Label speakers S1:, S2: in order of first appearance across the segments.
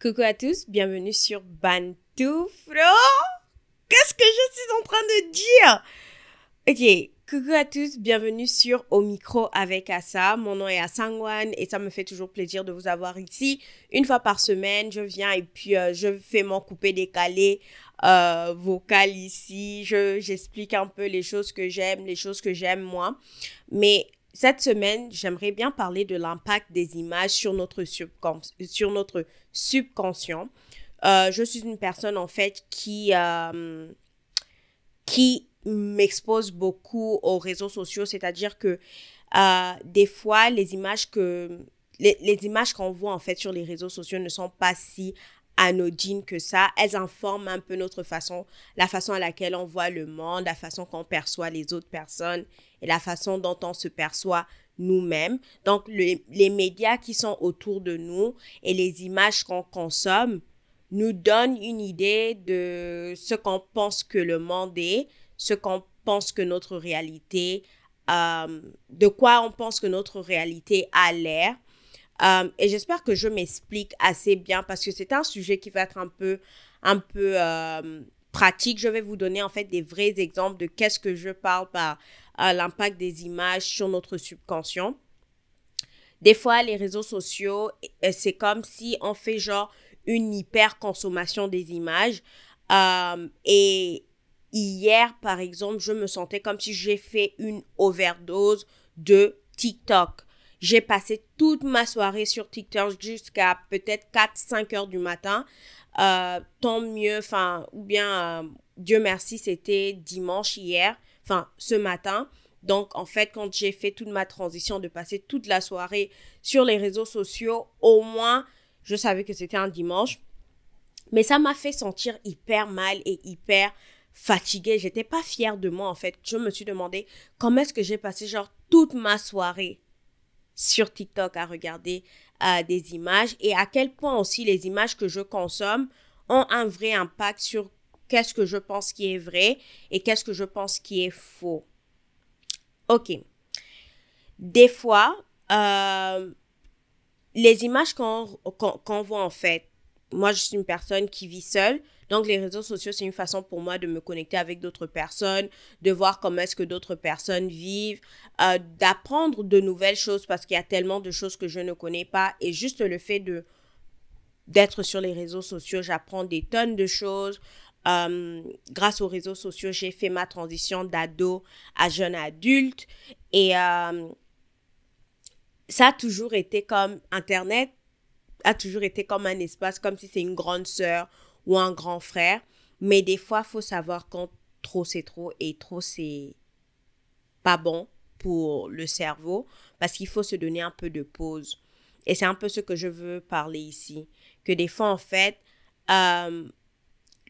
S1: Coucou à tous, bienvenue sur Bantouflo. Qu'est-ce que je suis en train de dire? Ok, coucou à tous, bienvenue sur Au micro avec Assa. Mon nom est Assangwan et ça me fait toujours plaisir de vous avoir ici. Une fois par semaine, je viens et puis euh, je fais mon coupé décalé euh, vocal ici. Je, j'explique un peu les choses que j'aime, les choses que j'aime moi. Mais cette semaine, j'aimerais bien parler de l'impact des images sur notre, sur notre subconscient. Euh, je suis une personne en fait qui, euh, qui m'expose beaucoup aux réseaux sociaux, c'est-à-dire que euh, des fois, les images que les, les images qu'on voit en fait sur les réseaux sociaux ne sont pas si anodines que ça. Elles informent un peu notre façon, la façon à laquelle on voit le monde, la façon qu'on perçoit les autres personnes et la façon dont on se perçoit nous-mêmes. Donc, les médias qui sont autour de nous et les images qu'on consomme nous donnent une idée de ce qu'on pense que le monde est, ce qu'on pense que notre réalité, euh, de quoi on pense que notre réalité a l'air. Euh, et j'espère que je m'explique assez bien parce que c'est un sujet qui va être un peu, un peu euh, pratique. Je vais vous donner en fait des vrais exemples de qu'est-ce que je parle par euh, l'impact des images sur notre subconscient. Des fois, les réseaux sociaux, c'est comme si on fait genre une hyper consommation des images. et hier, par exemple, je me sentais comme si j'ai fait une overdose de TikTok. J'ai passé toute ma soirée sur TikTok jusqu'à peut-être 4-5 heures du matin. Euh, tant mieux, enfin, ou bien, euh, Dieu merci, c'était dimanche hier, enfin, ce matin. Donc, en fait, quand j'ai fait toute ma transition de passer toute la soirée sur les réseaux sociaux, au moins, je savais que c'était un dimanche. Mais ça m'a fait sentir hyper mal et hyper fatiguée. J'étais pas fière de moi, en fait. Je me suis demandé comment est-ce que j'ai passé, genre, toute ma soirée sur TikTok à regarder euh, des images et à quel point aussi les images que je consomme ont un vrai impact sur qu'est-ce que je pense qui est vrai et qu'est-ce que je pense qui est faux. Ok. Des fois, euh, les images qu'on voit en fait, moi je suis une personne qui vit seule, donc, les réseaux sociaux, c'est une façon pour moi de me connecter avec d'autres personnes, de voir comment est-ce que d'autres personnes vivent, euh, d'apprendre de nouvelles choses parce qu'il y a tellement de choses que je ne connais pas. Et juste le fait de d'être sur les réseaux sociaux, j'apprends des tonnes de choses. Euh, grâce aux réseaux sociaux, j'ai fait ma transition d'ado à jeune adulte. Et euh, ça a toujours été comme Internet a toujours été comme un espace, comme si c'est une grande sœur ou un grand frère. Mais des fois, faut savoir quand trop c'est trop et trop c'est pas bon pour le cerveau parce qu'il faut se donner un peu de pause. Et c'est un peu ce que je veux parler ici. Que des fois, en fait, euh,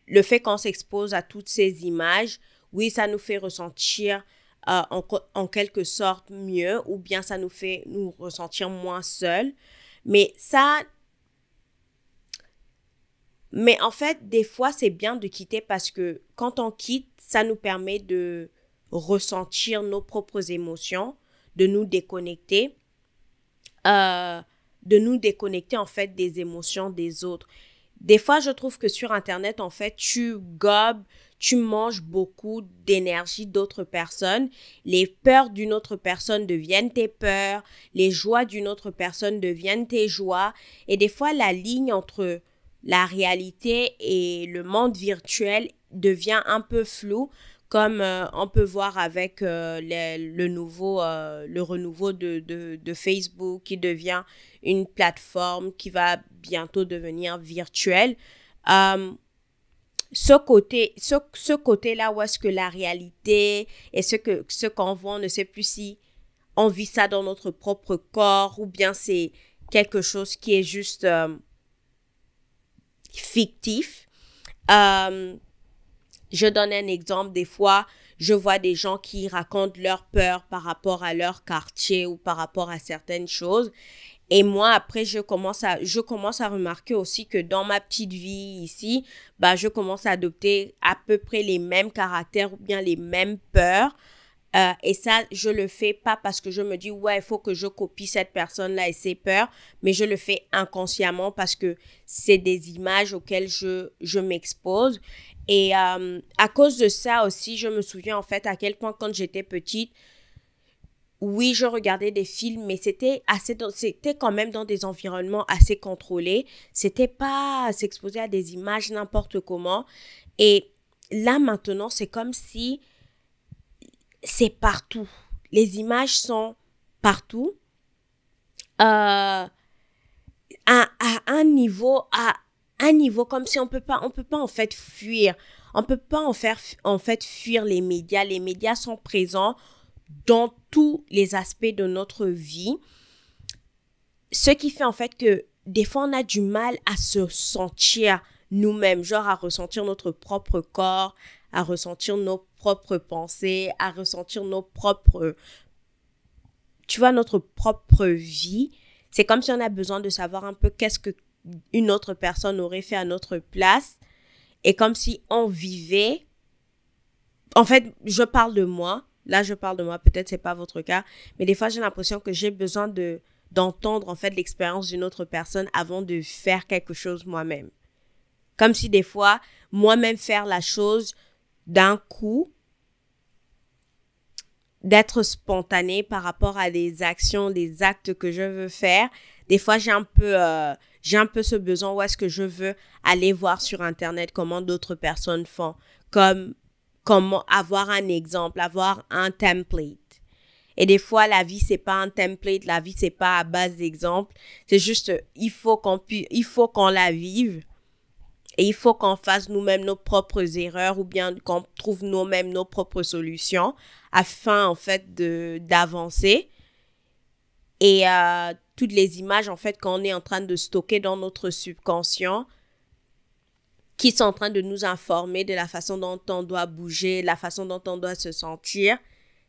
S1: le fait qu'on s'expose à toutes ces images, oui, ça nous fait ressentir euh, en, en, quelque sorte mieux ou bien ça nous fait nous ressentir moins seuls. Mais ça mais en fait, des fois, c'est bien de quitter parce que quand on quitte, ça nous permet de ressentir nos propres émotions, de nous déconnecter, euh, de nous déconnecter en fait des émotions des autres. Des fois, je trouve que sur Internet, en fait, tu gobes, tu manges beaucoup d'énergie d'autres personnes. Les peurs d'une autre personne deviennent tes peurs. Les joies d'une autre personne deviennent tes joies. Et des fois, la ligne entre la réalité et le monde virtuel devient un peu flou comme euh, on peut voir avec euh, le, nouveau, euh, le renouveau de, de, Facebook qui devient une plateforme qui va bientôt devenir virtuelle. ce côté, ce, ce côté-là où est-ce que la réalité et ce que ce qu'on voit, on ne sait plus si on vit ça dans notre propre corps ou bien c'est quelque chose qui est juste fictif. Euh, je donne un exemple. Des fois, je vois des gens qui racontent leur peur par rapport à leur quartier ou par rapport à certaines choses. Et moi, après, je commence à, je commence à remarquer aussi que dans ma petite vie ici, bah, je commence à adopter à peu près les mêmes caractères ou bien les mêmes peurs. Euh, et ça, je le fais pas parce que je me dis, ouais, il faut que je copie cette personne-là et ses peurs, mais je le fais inconsciemment parce que c'est des images auxquelles je, je m'expose. Et euh, à cause de ça aussi, je me souviens en fait à quel point quand j'étais petite, oui, je regardais des films, mais c'était assez, c'était quand même dans des environnements assez contrôlés. C'était pas s'exposer à des images n'importe comment. Et là maintenant, c'est comme si c'est partout. Les images sont partout. Euh, à, un niveau, à un niveau comme si on peut pas, on peut pas en fait fuir. On peut pas en faire, en fait fuir les médias. Les médias sont présents dans tous les aspects de notre vie. Ce qui fait en fait que des fois on a du mal à se sentir nous-mêmes, genre à ressentir notre propre corps, à ressentir nos propres pensées, à ressentir nos propres, tu vois, notre propre vie. C'est comme si on a besoin de savoir un peu qu'est-ce que une autre personne aurait fait à notre place. Et comme si on vivait. En fait, je parle de moi. Là, je parle de moi. Peut-être c'est pas votre cas. Mais des fois, j'ai l'impression que j'ai besoin de d'entendre en fait l'expérience d'une autre personne avant de faire quelque chose moi-même. Comme si des fois, moi-même faire la chose, d'un coup, d'être spontané par rapport à des actions, des actes que je veux faire. Des fois, j'ai un peu, euh, j'ai un peu ce besoin où est-ce que je veux aller voir sur Internet comment d'autres personnes font, comme comment avoir un exemple, avoir un template. Et des fois, la vie, c'est pas un template, la vie, c'est pas à base d'exemples. C'est juste, il faut qu'on il faut qu'on la vive et il faut qu'on fasse nous-mêmes nos propres erreurs ou bien qu'on trouve nous-mêmes nos propres solutions afin, en fait, d'avancer. Et euh, toutes les images, en fait, qu'on est en train de stocker dans notre subconscient, qui sont en train de nous informer de la façon dont on doit bouger, la façon dont on doit se sentir,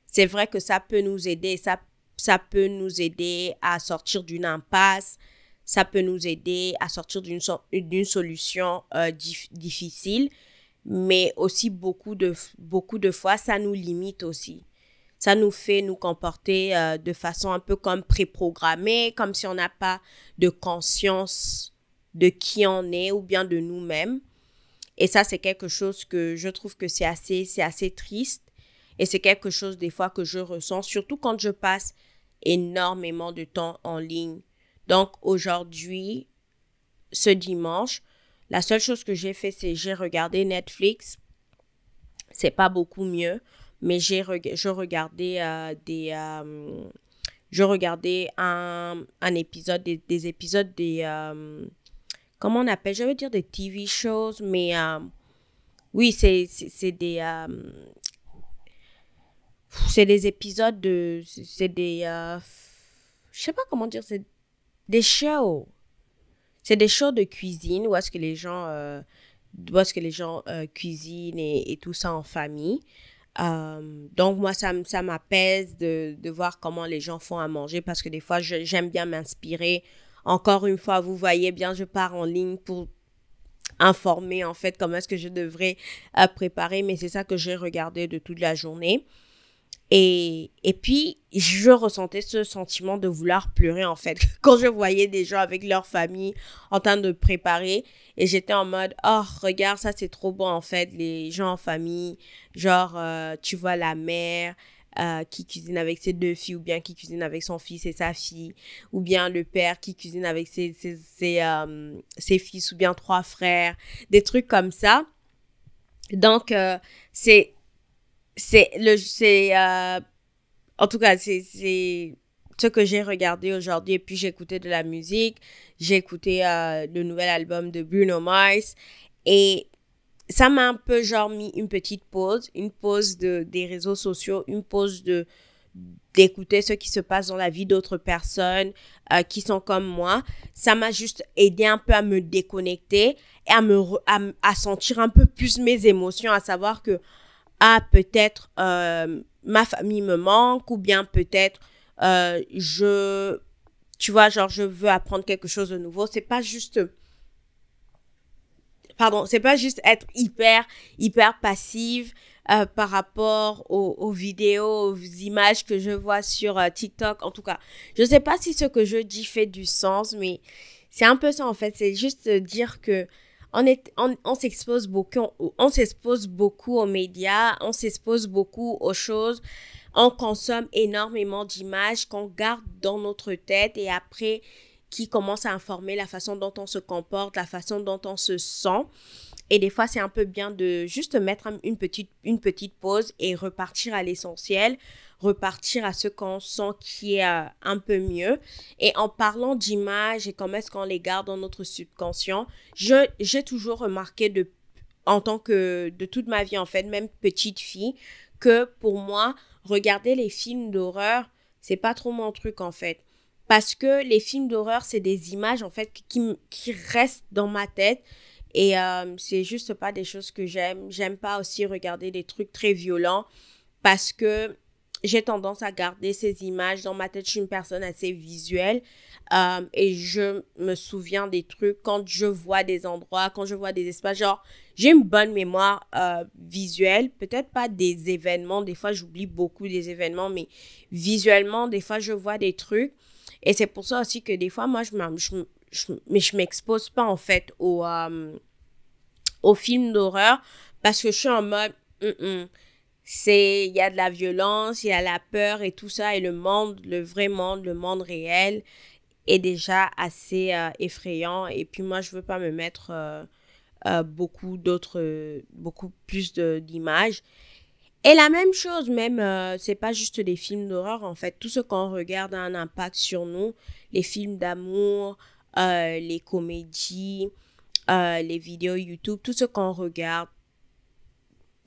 S1: c'est vrai que ça peut nous aider, ça, ça peut nous aider à sortir d'une impasse, ça peut nous aider à sortir d'une d'une solution euh, difficile, mais aussi beaucoup de, beaucoup de fois, ça nous limite aussi. Ça nous fait nous comporter euh, de façon un peu comme préprogrammée, comme si on n'a pas de conscience de qui on est ou bien de nous-mêmes. Et ça, c'est quelque chose que je trouve que c'est assez, c'est assez triste. Et c'est quelque chose des fois que je ressens, surtout quand je passe énormément de temps en ligne donc aujourd'hui, ce dimanche, la seule chose que j'ai fait, c'est j'ai regardé Netflix. C'est pas beaucoup mieux, mais j'ai je regardais euh, des euh, je regardais un, épisode des, des, épisodes des euh, comment on appelle? Je veux dire des TV shows mais oui c'est c'est des c'est des épisodes de c'est des je sais pas comment dire des shows. C'est des shows de cuisine où est-ce que les gens, euh, où est-ce que les gens euh, cuisinent et, tout ça en famille. Euh, donc moi, ça, ça m'apaise de, de voir comment les gens font à manger parce que des fois, j'aime bien m'inspirer. Encore une fois, vous voyez bien, je pars en ligne pour informer en fait comment est-ce que je devrais préparer, mais c'est ça que j'ai regardé de toute la journée. Et, et puis, je ressentais ce sentiment de vouloir pleurer, en fait, quand je voyais des gens avec leur famille en train de préparer. Et j'étais en mode, oh, regarde, ça, c'est trop bon, en fait, les gens en famille. Genre, euh, tu vois la mère euh, qui cuisine avec ses deux filles, ou bien qui cuisine avec son fils et sa fille, ou bien le père qui cuisine avec ses, ses, ses, euh, ses fils, ou bien trois frères, des trucs comme ça. Donc, c'est c'est le c'est euh, en tout cas c'est c'est ce que j'ai regardé aujourd'hui. Et puis j'ai écouté de la musique. J'ai écouté euh, le nouvel album de Bruno Mars. Et ça m'a un peu genre mis une petite pause une pause de des réseaux sociaux une pause de d'écouter ce qui se passe dans la vie d'autres personnes euh, qui sont comme moi. Ça m'a juste aidé un peu à me déconnecter et à me à, à sentir un peu plus mes émotions à savoir que ah, peut-être euh, ma famille me manque ou bien peut-être euh, je, tu vois, genre je veux apprendre quelque chose de nouveau. C'est pas juste, pardon, c'est pas juste être hyper, hyper passive euh, par rapport aux, vidéos, aux images que je vois sur TikTok. En tout cas, je sais pas si ce que je dis fait du sens, mais c'est un peu ça en fait. C'est juste dire que on, est, on, s'expose beaucoup, on s'expose beaucoup aux médias, on s'expose beaucoup aux choses, on consomme énormément d'images qu'on garde dans notre tête et après qui commence à informer la façon dont on se comporte, la façon dont on se sent. Et des fois, c'est un peu bien de juste mettre une petite, une petite pause et repartir à l'essentiel, repartir à ce qu'on sent qui est euh, un peu mieux. Et en parlant d'images et comment est-ce qu'on les garde dans notre subconscient, j'ai toujours remarqué de, en tant que de toute ma vie, en fait, même petite fille, que pour moi, regarder les films d'horreur, c'est pas trop mon truc, en fait. Parce que les films d'horreur, c'est des images, en fait, qui, qui restent dans ma tête. Et euh, c'est juste pas des choses que j'aime. J'aime pas aussi regarder des trucs très violents parce que j'ai tendance à garder ces images dans ma tête. Je suis une personne assez visuelle euh, et je me souviens des trucs quand je vois des endroits, quand je vois des espaces. Genre, j'ai une bonne mémoire euh, visuelle, peut-être pas des événements. Des fois, j'oublie beaucoup des événements, mais visuellement, des fois, je vois des trucs. Et c'est pour ça aussi que des fois, moi, je, mais je m'expose pas en fait au, euh, au film d'horreur parce que je suis en mode, c'est il y a de la violence, il y a la peur et tout ça et le monde, le vrai monde, le monde réel est déjà assez euh, effrayant et puis moi je veux pas me mettre euh, euh, beaucoup d'autres beaucoup plus d'images. Et la même chose même c'est pas juste des films d'horreur en fait. Tout ce qu'on regarde a un impact sur nous. Les films d'amour les comédies les vidéos YouTube tout ce qu'on regarde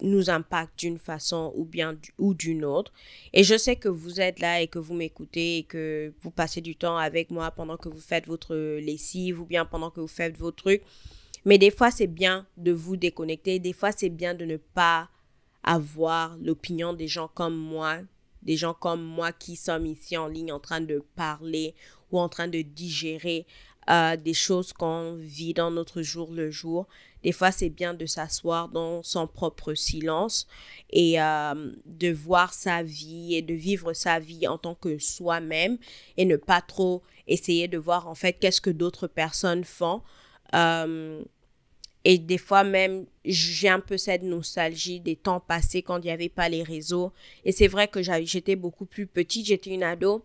S1: nous impacte d'une façon ou bien ou d'une autre. Et je sais que vous êtes là et que vous m'écoutez et que vous passez du temps avec moi pendant que vous faites votre lessive ou bien pendant que vous faites vos trucs. Mais des fois, c'est bien de vous déconnecter. Des fois, c'est bien de ne pas avoir l'opinion des gens comme moi, des gens comme moi qui sommes ici en ligne en train de parler ou en train de digérer des choses qu'on vit dans notre jour le jour. Des fois, c'est bien de s'asseoir dans son propre silence et euh, de voir sa vie et de vivre sa vie en tant que soi-même et ne pas trop essayer de voir en fait qu'est-ce que d'autres personnes font. Euh, et des fois même, j'ai un peu cette nostalgie des temps passés quand il n'y avait pas les réseaux. Et c'est vrai que j'étais beaucoup plus petite, j'étais une ado.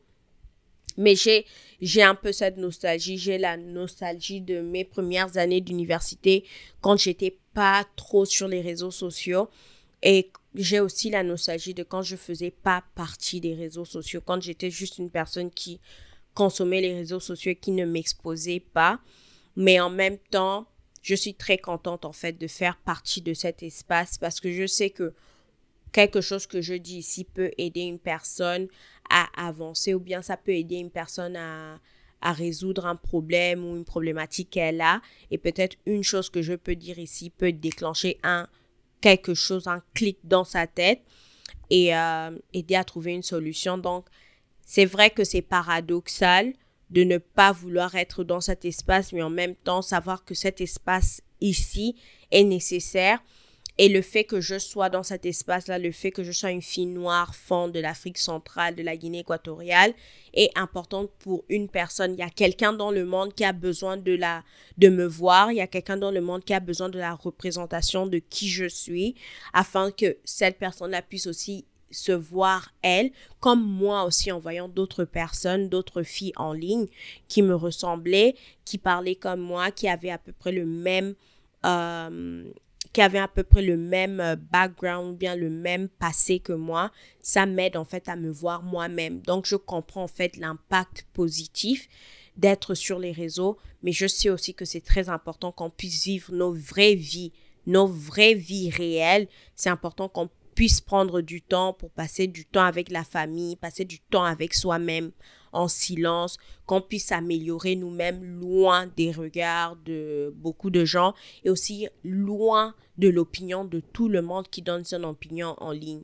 S1: Mais j'ai, j'ai un peu cette nostalgie. J'ai la nostalgie de mes premières années d'université quand j'étais pas trop sur les réseaux sociaux. Et j'ai aussi la nostalgie de quand je faisais pas partie des réseaux sociaux, quand j'étais juste une personne qui consommait les réseaux sociaux et qui ne m'exposait pas. Mais en même temps, je suis très contente en fait de faire partie de cet espace parce que je sais que quelque chose que je dis ici peut aider une personne à avancer ou bien ça peut aider une personne à, à résoudre un problème ou une problématique qu'elle a. Et peut-être une chose que je peux dire ici peut déclencher un quelque chose, un clic dans sa tête et euh, aider à trouver une solution. Donc, c'est vrai que c'est paradoxal de ne pas vouloir être dans cet espace, mais en même temps savoir que cet espace ici est nécessaire et le fait que je sois dans cet espace-là, le fait que je sois une fille noire, fond de l'Afrique centrale, de la Guinée équatoriale, est important pour une personne. Il y a quelqu'un dans le monde qui a besoin de la, de me voir. Il y a quelqu'un dans le monde qui a besoin de la représentation de qui je suis, afin que cette personne-là puisse aussi se voir elle, comme moi aussi en voyant d'autres personnes, d'autres filles en ligne qui me ressemblaient, qui parlaient comme moi, qui avaient à peu près le même euh, qui avaient à peu près le même euh, background, bien le même passé que moi, ça m'aide en fait à me voir moi-même. Donc je comprends en fait l'impact positif d'être sur les réseaux, mais je sais aussi que c'est très important qu'on puisse vivre nos vraies vies, nos vraies vies réelles. C'est important qu'on puisse prendre du temps pour passer du temps avec la famille, passer du temps avec soi-même en silence, qu'on puisse s'améliorer nous-mêmes loin des regards de beaucoup de gens et aussi loin de l'opinion de tout le monde qui donne son opinion en ligne.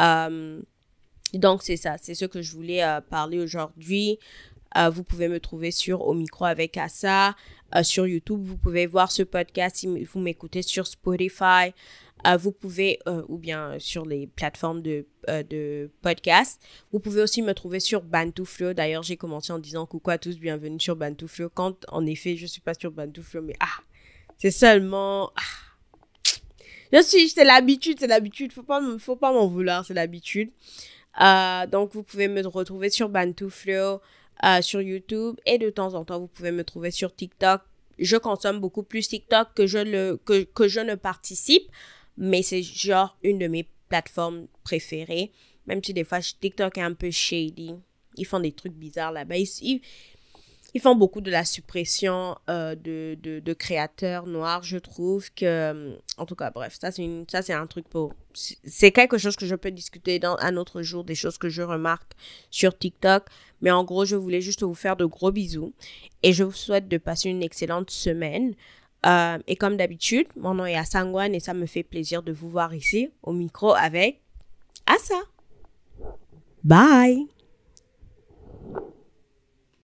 S1: Euh, donc c'est ça, c'est ce que je voulais euh, parler aujourd'hui. Euh, vous pouvez me trouver sur Au micro avec Assa. Sur YouTube, vous pouvez voir ce podcast si vous m'écoutez sur Spotify. Euh, vous pouvez, ou bien sur les plateformes de, de podcast. Vous pouvez aussi me trouver sur Bantouflo. D'ailleurs, j'ai commencé en disant coucou à tous, bienvenue sur Bantouflo. Quand, en effet, je suis pas sur Bantouflo, mais ah, c'est seulement... Ah. Je suis, c'est l'habitude, c'est l'habitude. Faut pas, faut pas m'en vouloir, c'est l'habitude. donc, vous pouvez me retrouver sur Bantouflo. Euh, sur YouTube et de temps en temps, vous pouvez me trouver sur TikTok. Je consomme beaucoup plus TikTok que je, le, que, que je ne participe, mais c'est genre une de mes plateformes préférées. Même si des fois, TikTok est un peu shady. Ils font des trucs bizarres là-bas. Ils, ils font beaucoup de la suppression euh, de, de, créateurs noirs. Je trouve que, euh, en tout cas, bref, ça c'est ça c'est un truc pour, c'est quelque chose que je peux discuter dans un autre jour, des choses que je remarque sur TikTok. Mais en gros, je voulais juste vous faire de gros bisous et je vous souhaite de passer une excellente semaine. Euh, et comme d'habitude, mon nom est Asangwan et ça me fait plaisir de vous voir ici au micro avec Asa. Bye.